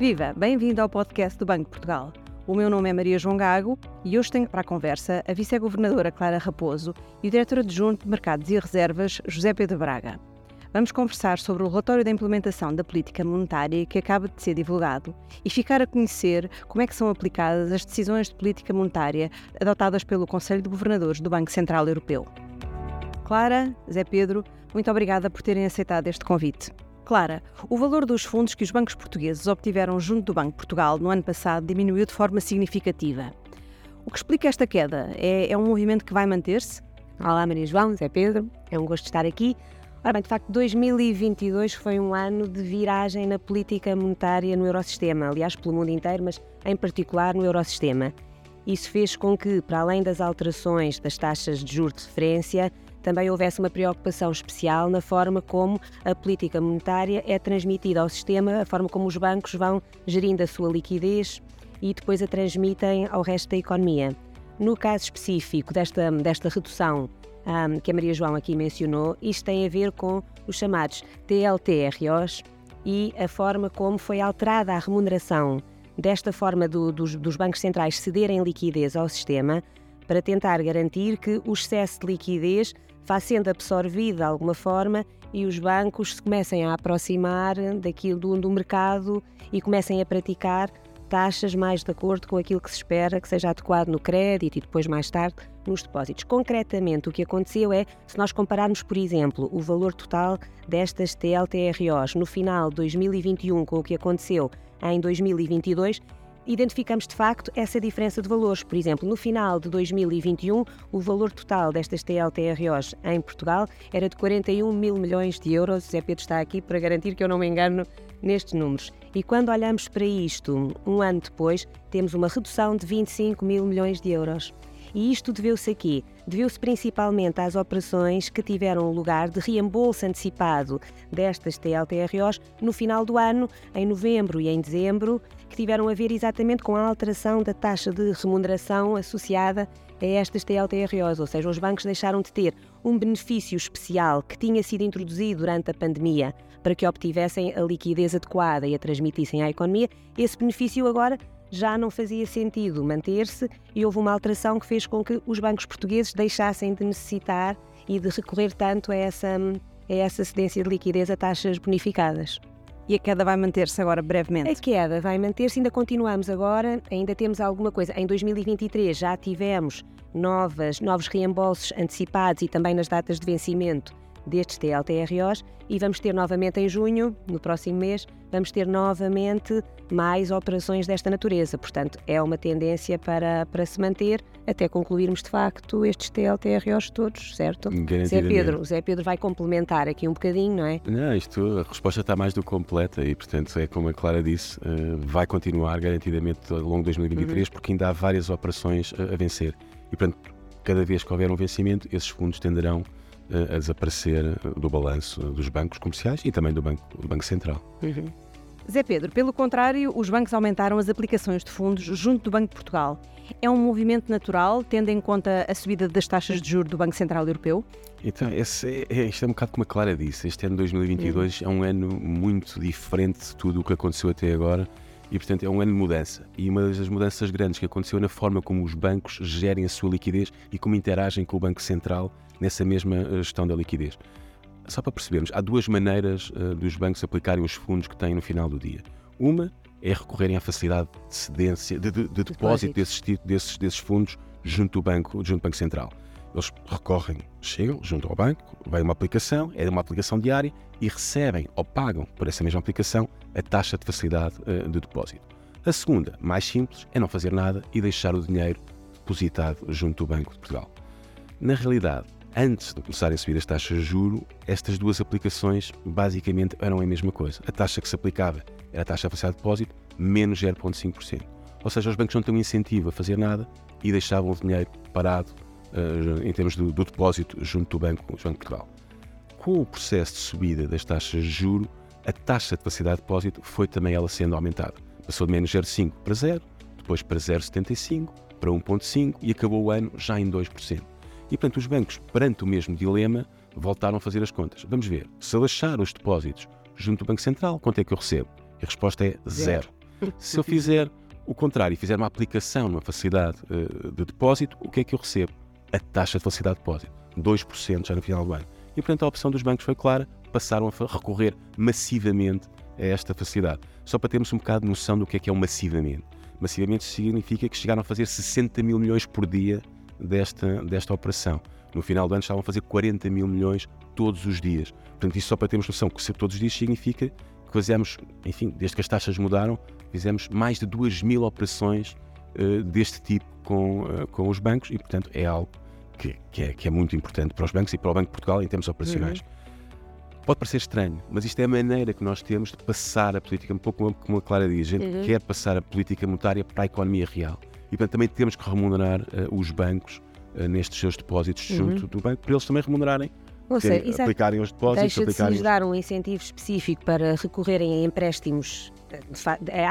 Viva! Bem-vindo ao podcast do Banco de Portugal. O meu nome é Maria João Gago e hoje tenho para a conversa a vice-governadora Clara Raposo e o diretor adjunto de Mercados e Reservas, José Pedro Braga. Vamos conversar sobre o relatório da implementação da política monetária que acaba de ser divulgado e ficar a conhecer como é que são aplicadas as decisões de política monetária adotadas pelo Conselho de Governadores do Banco Central Europeu. Clara, Zé Pedro, muito obrigada por terem aceitado este convite. Clara, o valor dos fundos que os bancos portugueses obtiveram junto do Banco de Portugal no ano passado diminuiu de forma significativa. O que explica esta queda? É, é um movimento que vai manter-se? Olá, Maria João, Zé Pedro, é um gosto estar aqui. Ora bem, de facto, 2022 foi um ano de viragem na política monetária no Eurosistema, aliás, pelo mundo inteiro, mas em particular no Eurosistema. Isso fez com que, para além das alterações das taxas de juros de referência, também houvesse uma preocupação especial na forma como a política monetária é transmitida ao sistema, a forma como os bancos vão gerindo a sua liquidez e depois a transmitem ao resto da economia. No caso específico desta, desta redução um, que a Maria João aqui mencionou, isto tem a ver com os chamados TLTROs e a forma como foi alterada a remuneração desta forma do, dos, dos bancos centrais cederem liquidez ao sistema para tentar garantir que o excesso de liquidez vá sendo absorvido de alguma forma e os bancos se comecem a aproximar daquilo do, do mercado e comecem a praticar taxas mais de acordo com aquilo que se espera que seja adequado no crédito e depois mais tarde nos depósitos. Concretamente, o que aconteceu é, se nós compararmos, por exemplo, o valor total destas TLTROs no final de 2021 com o que aconteceu em 2022, identificamos de facto essa diferença de valores. Por exemplo, no final de 2021, o valor total destas TLTROs em Portugal era de 41 mil milhões de euros. O Zé Pedro está aqui para garantir que eu não me engano nestes números. E quando olhamos para isto, um ano depois, temos uma redução de 25 mil milhões de euros. E isto deveu-se aqui? Deveu-se principalmente às operações que tiveram lugar de reembolso antecipado destas TLTROs no final do ano, em novembro e em dezembro, que tiveram a ver exatamente com a alteração da taxa de remuneração associada a estas TLTROs, ou seja, os bancos deixaram de ter um benefício especial que tinha sido introduzido durante a pandemia para que obtivessem a liquidez adequada e a transmitissem à economia. Esse benefício agora já não fazia sentido manter-se e houve uma alteração que fez com que os bancos portugueses deixassem de necessitar e de recorrer tanto a essa, a essa cedência de liquidez a taxas bonificadas. E a queda vai manter-se agora brevemente? A queda vai manter-se, ainda continuamos agora, ainda temos alguma coisa. Em 2023 já tivemos novas, novos reembolsos antecipados e também nas datas de vencimento destes TLTROs e vamos ter novamente em junho, no próximo mês, vamos ter novamente mais operações desta natureza. Portanto, é uma tendência para, para se manter até concluirmos de facto estes TLTROs todos, certo? Zé Pedro, Zé Pedro vai complementar aqui um bocadinho, não é? Não, isto, a resposta está mais do que completa e, portanto, é como a Clara disse, eh, vai continuar garantidamente ao longo de 2023 uhum. porque ainda há várias operações a, a vencer. E, portanto, cada vez que houver um vencimento, esses fundos tenderão a desaparecer do balanço dos bancos comerciais e também do Banco, do banco Central. Uhum. Zé Pedro, pelo contrário, os bancos aumentaram as aplicações de fundos junto do Banco de Portugal. É um movimento natural, tendo em conta a subida das taxas de juros do Banco Central Europeu? Então, esse, é, isto é um bocado como a Clara disse. Este ano 2022 uhum. é um ano muito diferente de tudo o que aconteceu até agora e, portanto, é um ano de mudança. E uma das mudanças grandes que aconteceu na forma como os bancos gerem a sua liquidez e como interagem com o Banco Central nessa mesma eh, gestão da liquidez. Só para percebermos, há duas maneiras uh, dos bancos aplicarem os fundos que têm no final do dia. Uma é recorrerem à facilidade de cedência, de, de, de depósito desses, desses, desses fundos junto do banco, junto do banco central. Eles recorrem, chegam junto ao banco, vai uma aplicação, é uma aplicação diária e recebem ou pagam por essa mesma aplicação a taxa de facilidade uh, de depósito. A segunda, mais simples, é não fazer nada e deixar o dinheiro depositado junto do Banco de Portugal. Na realidade, antes de começarem a subir as taxas de juro, estas duas aplicações basicamente eram a mesma coisa. A taxa que se aplicava era a taxa de facilidade de depósito menos 0,5%. Ou seja, os bancos não tinham incentivo a fazer nada e deixavam o dinheiro parado em termos do, do, depósito junto do Banco, Banco de Portugal. Com o processo de subida das taxas de juro, a taxa de facilidade de depósito foi também ela sendo aumentada. Passou de menos 0,5 para 0, depois para 0,75, para 1,5 e acabou o ano já em 2%. E, portanto, os bancos, perante o mesmo dilema, voltaram a fazer as contas. Vamos ver, se eu achar os depósitos junto do Banco Central, quanto é que eu recebo? E a resposta é zero. zero. Se eu fizer o contrário e fizer uma aplicação numa facilidade uh, de depósito, o que é que eu recebo? A taxa de facilidade de depósito, 2% já no final do ano. E, portanto, a opção dos bancos foi clara, passaram a recorrer massivamente a esta facilidade. Só para termos um bocado de noção do que é que é o massivamente. Massivamente significa que chegaram a fazer 60 mil milhões por dia desta, desta operação. No final do ano estavam a fazer 40 mil milhões todos os dias. Portanto, isso só para termos noção que todos os dias significa que fizemos, enfim, desde que as taxas mudaram, fizemos mais de 2 mil operações uh, deste tipo com, uh, com os bancos e, portanto, é algo que, que, é, que, é, muito importante para os bancos e para o Banco de Portugal em termos operacionais. Uhum. Pode parecer estranho, mas isto é a maneira que nós temos de passar a política, um pouco como a Clara diz, a gente uhum. quer passar a política monetária para a economia real. E, portanto, também temos que remunerar uh, os bancos nestes seus depósitos uhum. junto do banco, para eles também remunerarem ou seja, aplicarem os depósitos. Deixa de se lhes dar um incentivo específico para recorrerem a empréstimos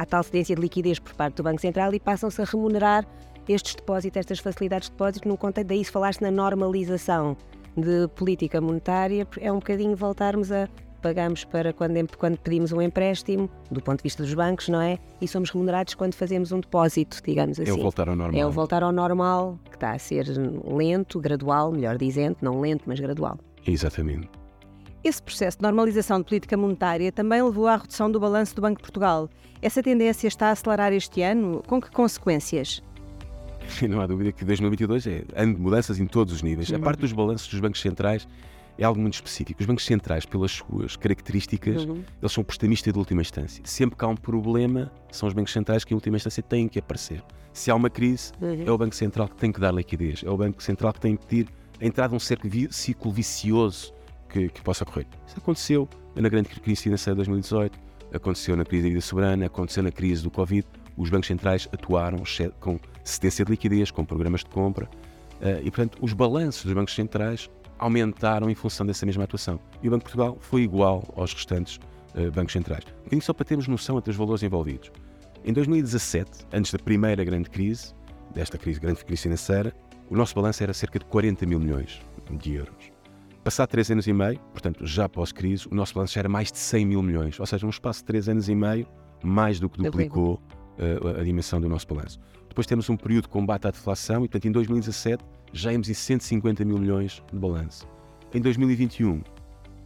à tal cedência de liquidez por parte do Banco Central e passam-se a remunerar estes depósitos, estas facilidades de depósito, no contexto daí se falaste na normalização de política monetária, é um bocadinho voltarmos a pagamos para quando, quando pedimos um empréstimo, do ponto de vista dos bancos, não é? E somos remunerados quando fazemos um depósito, digamos assim. É o assim. voltar ao normal. É o voltar ao normal, que está a ser lento, gradual, melhor dizendo, não lento, mas gradual. Exatamente. Esse processo de normalização de política monetária também levou à redução do balanço do Banco de Portugal. Essa tendência está a acelerar este ano? Com que consequências? Não há dúvida que 2022 é ano de mudanças em todos os níveis. A parte dos balanços dos bancos centrais é algo muito específico. Os bancos centrais, pelas suas características, uhum. eles são prestamistas de última instância. Sempre que há um problema, são os bancos centrais que, em última instância, têm que aparecer. Se há uma crise, uhum. é o Banco Central que tem que dar liquidez. É o Banco Central que tem que pedir a entrada de um ciclo vicioso que, que, possa ocorrer. Isso aconteceu na grande crise financeira de 2018, aconteceu na crise da vida soberana, aconteceu na crise do Covid. Os bancos centrais atuaram com cedência de liquidez, com programas de compra, eh, e, portanto, os balanços dos bancos centrais aumentaram em função dessa mesma atuação. E o Banco de Portugal foi igual aos restantes uh, bancos centrais. Um só para termos noção dos valores envolvidos. Em 2017, antes da primeira grande crise, desta crise, grande crise financeira, o nosso balanço era cerca de 40 mil milhões de euros. Passado 3 anos e meio, portanto, já pós-crise, o nosso balanço era mais de 100 mil milhões, ou seja, num espaço de 3 anos e meio, mais do que duplicou uh, a dimensão do nosso balanço. Depois temos um período de combate à deflação e, portanto, em 2017 já íamos em 150 mil milhões de balanço. Em 2021,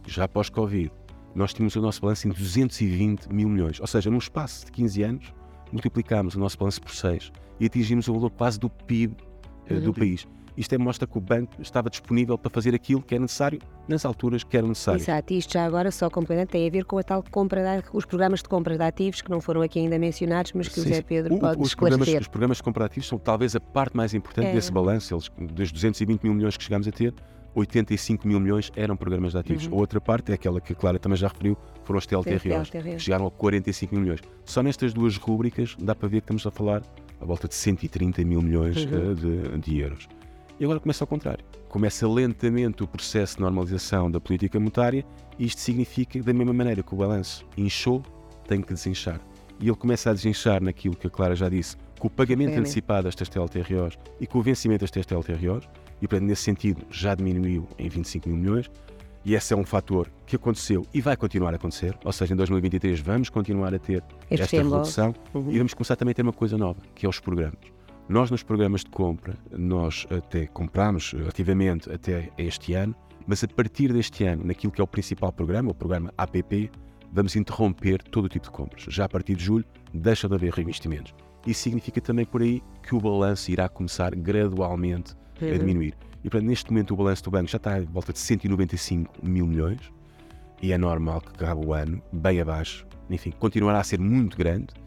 já pós-Covid, nós tínhamos o nosso balanço em 220 mil milhões, ou seja, num espaço de 15 anos, multiplicámos o nosso balanço por 6 e atingimos o valor quase do PIB uh, do país. Isto é, mostra que o banco estava disponível para fazer aquilo que era necessário nas alturas que era necessário. Exato, isto já agora só completamente tem a ver com a tal compra de, os programas de compra de ativos que não foram aqui ainda mencionados, mas que sim, o José Pedro o, pode os esclarecer. Programas, os programas de compra de ativos são talvez a parte mais importante é. desse balanço. Eles, dos 220 mil milhões que chegámos a ter, 85 mil milhões eram programas de ativos. Uhum. A outra parte é aquela que a Clara também já referiu, foram os TLTROs, que chegaram a 45 mil milhões. Só nestas duas rúbricas dá para ver que estamos a falar a volta de 130 mil milhões uhum. uh, de, de euros. E agora começa ao contrário. Começa lentamente o processo de normalização da política monetária e isto significa que, da mesma maneira que o balanço inchou, tem que desinchar. E ele começa a desinchar naquilo que a Clara já disse, com o pagamento antecipado destas TLTROs e com o vencimento destas TLTROs, e portanto, nesse sentido, já diminuiu em 25 mil milhões. E esse é um fator que aconteceu e vai continuar a acontecer, ou seja, em 2023 vamos continuar a ter este esta redução uhum. e vamos começar também a ter uma coisa nova, que é os programas. Nós, nos programas de compra, nós até compramos ativamente até este ano, mas a partir deste ano, naquilo que é o principal programa, o programa APP, vamos interromper todo o tipo de compras. Já a partir de julho, deixa de haver reinvestimentos. Isso significa também por aí que o balanço irá começar gradualmente a diminuir. E, portanto, neste momento o balanço do banco já está à volta de 195 mil milhões e é normal que acabe o ano bem abaixo. Enfim, continuará a ser muito grande, eh,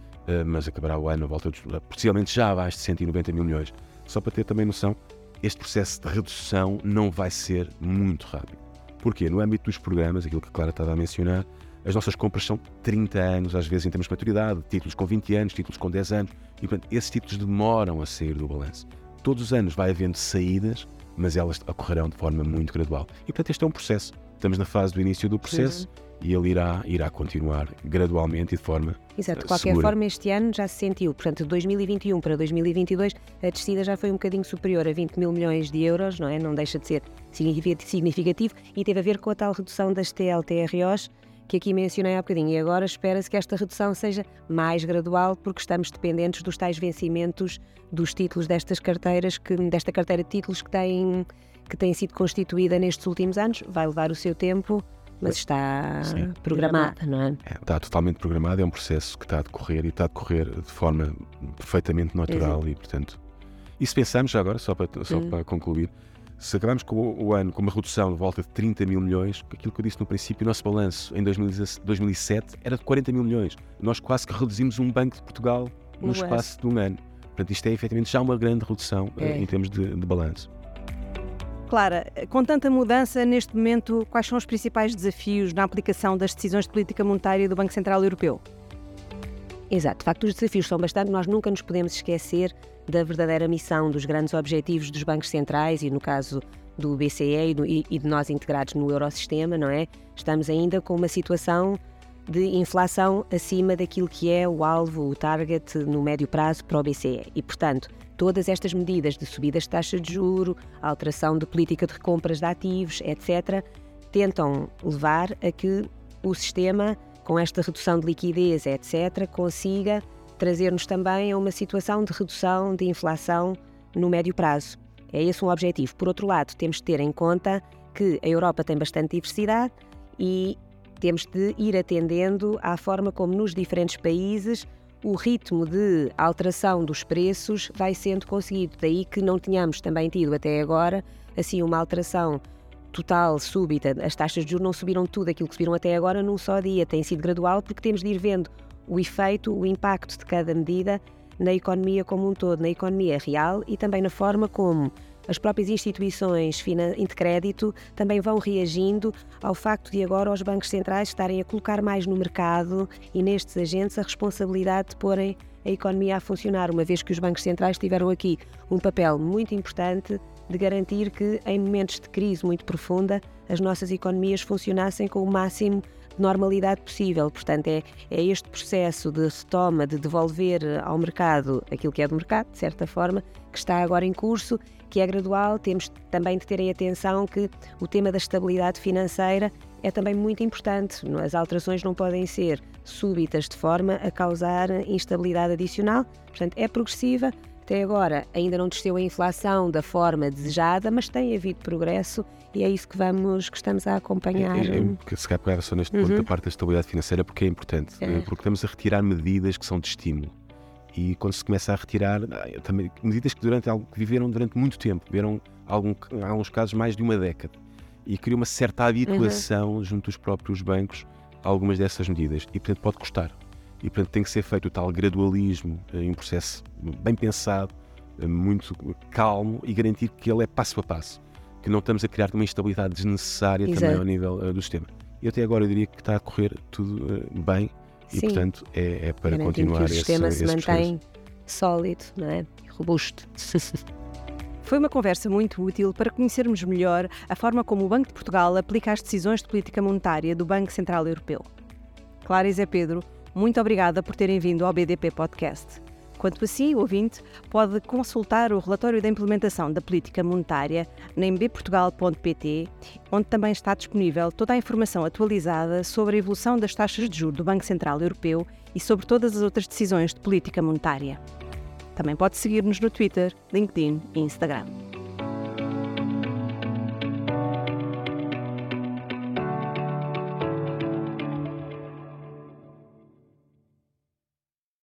mas acabará o ano a volta de, possivelmente já abaixo de 190 mil milhões. Só para ter também noção, este processo de redução não vai ser muito rápido. Porquê? No âmbito dos programas, aquilo que a Clara estava a mencionar, as nossas compras são 30 anos, às vezes em termos de maturidade, títulos com 20 anos, títulos com 10 anos, e portanto esses títulos demoram a sair do balanço. Todos os anos vai havendo saídas, mas elas ocorrerão de forma muito gradual. E portanto este é um processo. Estamos na fase do início do processo. Uhum e ele irá, irá continuar gradualmente e de forma Exato, de qualquer segura. forma este ano já se sentiu, portanto de 2021 para 2022 a descida já foi um bocadinho superior a 20 mil milhões de euros, não é? Não deixa de ser significativo e teve a ver com a tal redução das TLTROs que aqui mencionei há bocadinho. E agora espera-se que esta redução seja mais gradual, porque estamos dependentes dos tais vencimentos dos títulos destas carteiras, que, desta carteira de títulos que tem, que tem sido constituída nestes últimos anos. Vai levar o seu tempo, mas está Sim. programada, não é? é? Está totalmente programada, é um processo que está a decorrer e está a decorrer de forma perfeitamente natural Exato. e, portanto. E se pensarmos já agora, só para, só hum. para concluir, se acabamos com o, ano com uma redução de volta de 30 mil milhões, aquilo que eu disse no princípio, o nosso balanço em 2007 era de 40 mil milhões. Nós quase que reduzimos um Banco de Portugal no espaço de um ano. Portanto, isto é efetivamente já uma grande redução eh, é. em termos de, de balanço. Clara, com tanta mudança neste momento, quais são os principais desafios na aplicação das decisões de política monetária do Banco Central Europeu? Exato, de facto, os desafios são bastante. Nós nunca nos podemos esquecer da verdadeira missão, dos grandes objetivos dos bancos centrais e, no caso do BCE e, de nós integrados no Eurosistema, não é? Estamos ainda com uma situação de inflação acima daquilo que é o alvo, o target no médio prazo para o BCE. E, portanto, todas estas medidas de subidas de taxa de juro, alteração de política de recompras de ativos, etc., tentam levar a que o sistema, com esta redução de liquidez, etc., consiga trazer-nos também a uma situação de redução de inflação no médio prazo. É esse um objetivo. Por outro lado, temos de ter em conta que a Europa tem bastante diversidade e temos de ir atendendo à forma como nos diferentes países o ritmo de alteração dos preços vai sendo conseguido. Daí que não tenhamos também tido até agora assim uma alteração total, súbita. As taxas de juros não subiram tudo aquilo que subiram até agora num só dia. Tem sido gradual porque temos de ir vendo o efeito, o impacto de cada medida na economia como um todo, na economia real e também na forma como as próprias instituições de crédito também vão reagindo ao facto de agora os bancos centrais estarem a colocar mais no mercado e nestes agentes a responsabilidade de porem a economia a funcionar, uma vez que os bancos centrais tiveram aqui um papel muito importante de garantir que, em momentos de crise muito profunda, as nossas economias funcionassem com o máximo normalidade possível. Portanto, é, é este processo de retoma, de devolver ao mercado aquilo que é do mercado, de certa forma, que está agora em curso, que é gradual. Temos também de ter em atenção que o tema da estabilidade financeira é também muito importante. As alterações não podem ser súbitas de forma a causar instabilidade adicional. Portanto, é progressiva. Até agora ainda não desceu a inflação da forma desejada, mas tem havido progresso e é isso que vamos que estamos a acompanhar. É, é, se calhar só neste ponto uhum. da parte da estabilidade financeira porque é importante, é. porque estamos a retirar medidas que são de estímulo. E quando se começa a retirar ah, também, medidas que, durante, que viveram durante muito tempo, viveram algum, em alguns casos mais de uma década, e cria uma certa habituação uhum. junto dos próprios bancos a algumas dessas medidas. E, portanto, pode custar. E, portanto, tem que ser feito o tal gradualismo eh, em um processo bem pensado, eh, muito calmo e garantir que ele é passo a passo. Que não estamos a criar uma instabilidade desnecessária Exato. também ao nível uh, do sistema. E até agora eu diria que está a correr tudo uh, bem e, Sim. portanto, é, é para continuar que o sistema esse, se mantém sólido não é? e robusto. Foi uma conversa muito útil para conhecermos melhor a forma como o Banco de Portugal aplica as decisões de política monetária do Banco Central Europeu. Clara e Zé Pedro, muito obrigada por terem vindo ao BDP Podcast. Quanto a si, ouvinte, pode consultar o relatório da implementação da política monetária na mbportugal.pt, onde também está disponível toda a informação atualizada sobre a evolução das taxas de juros do Banco Central Europeu e sobre todas as outras decisões de política monetária. Também pode seguir-nos no Twitter, LinkedIn e Instagram.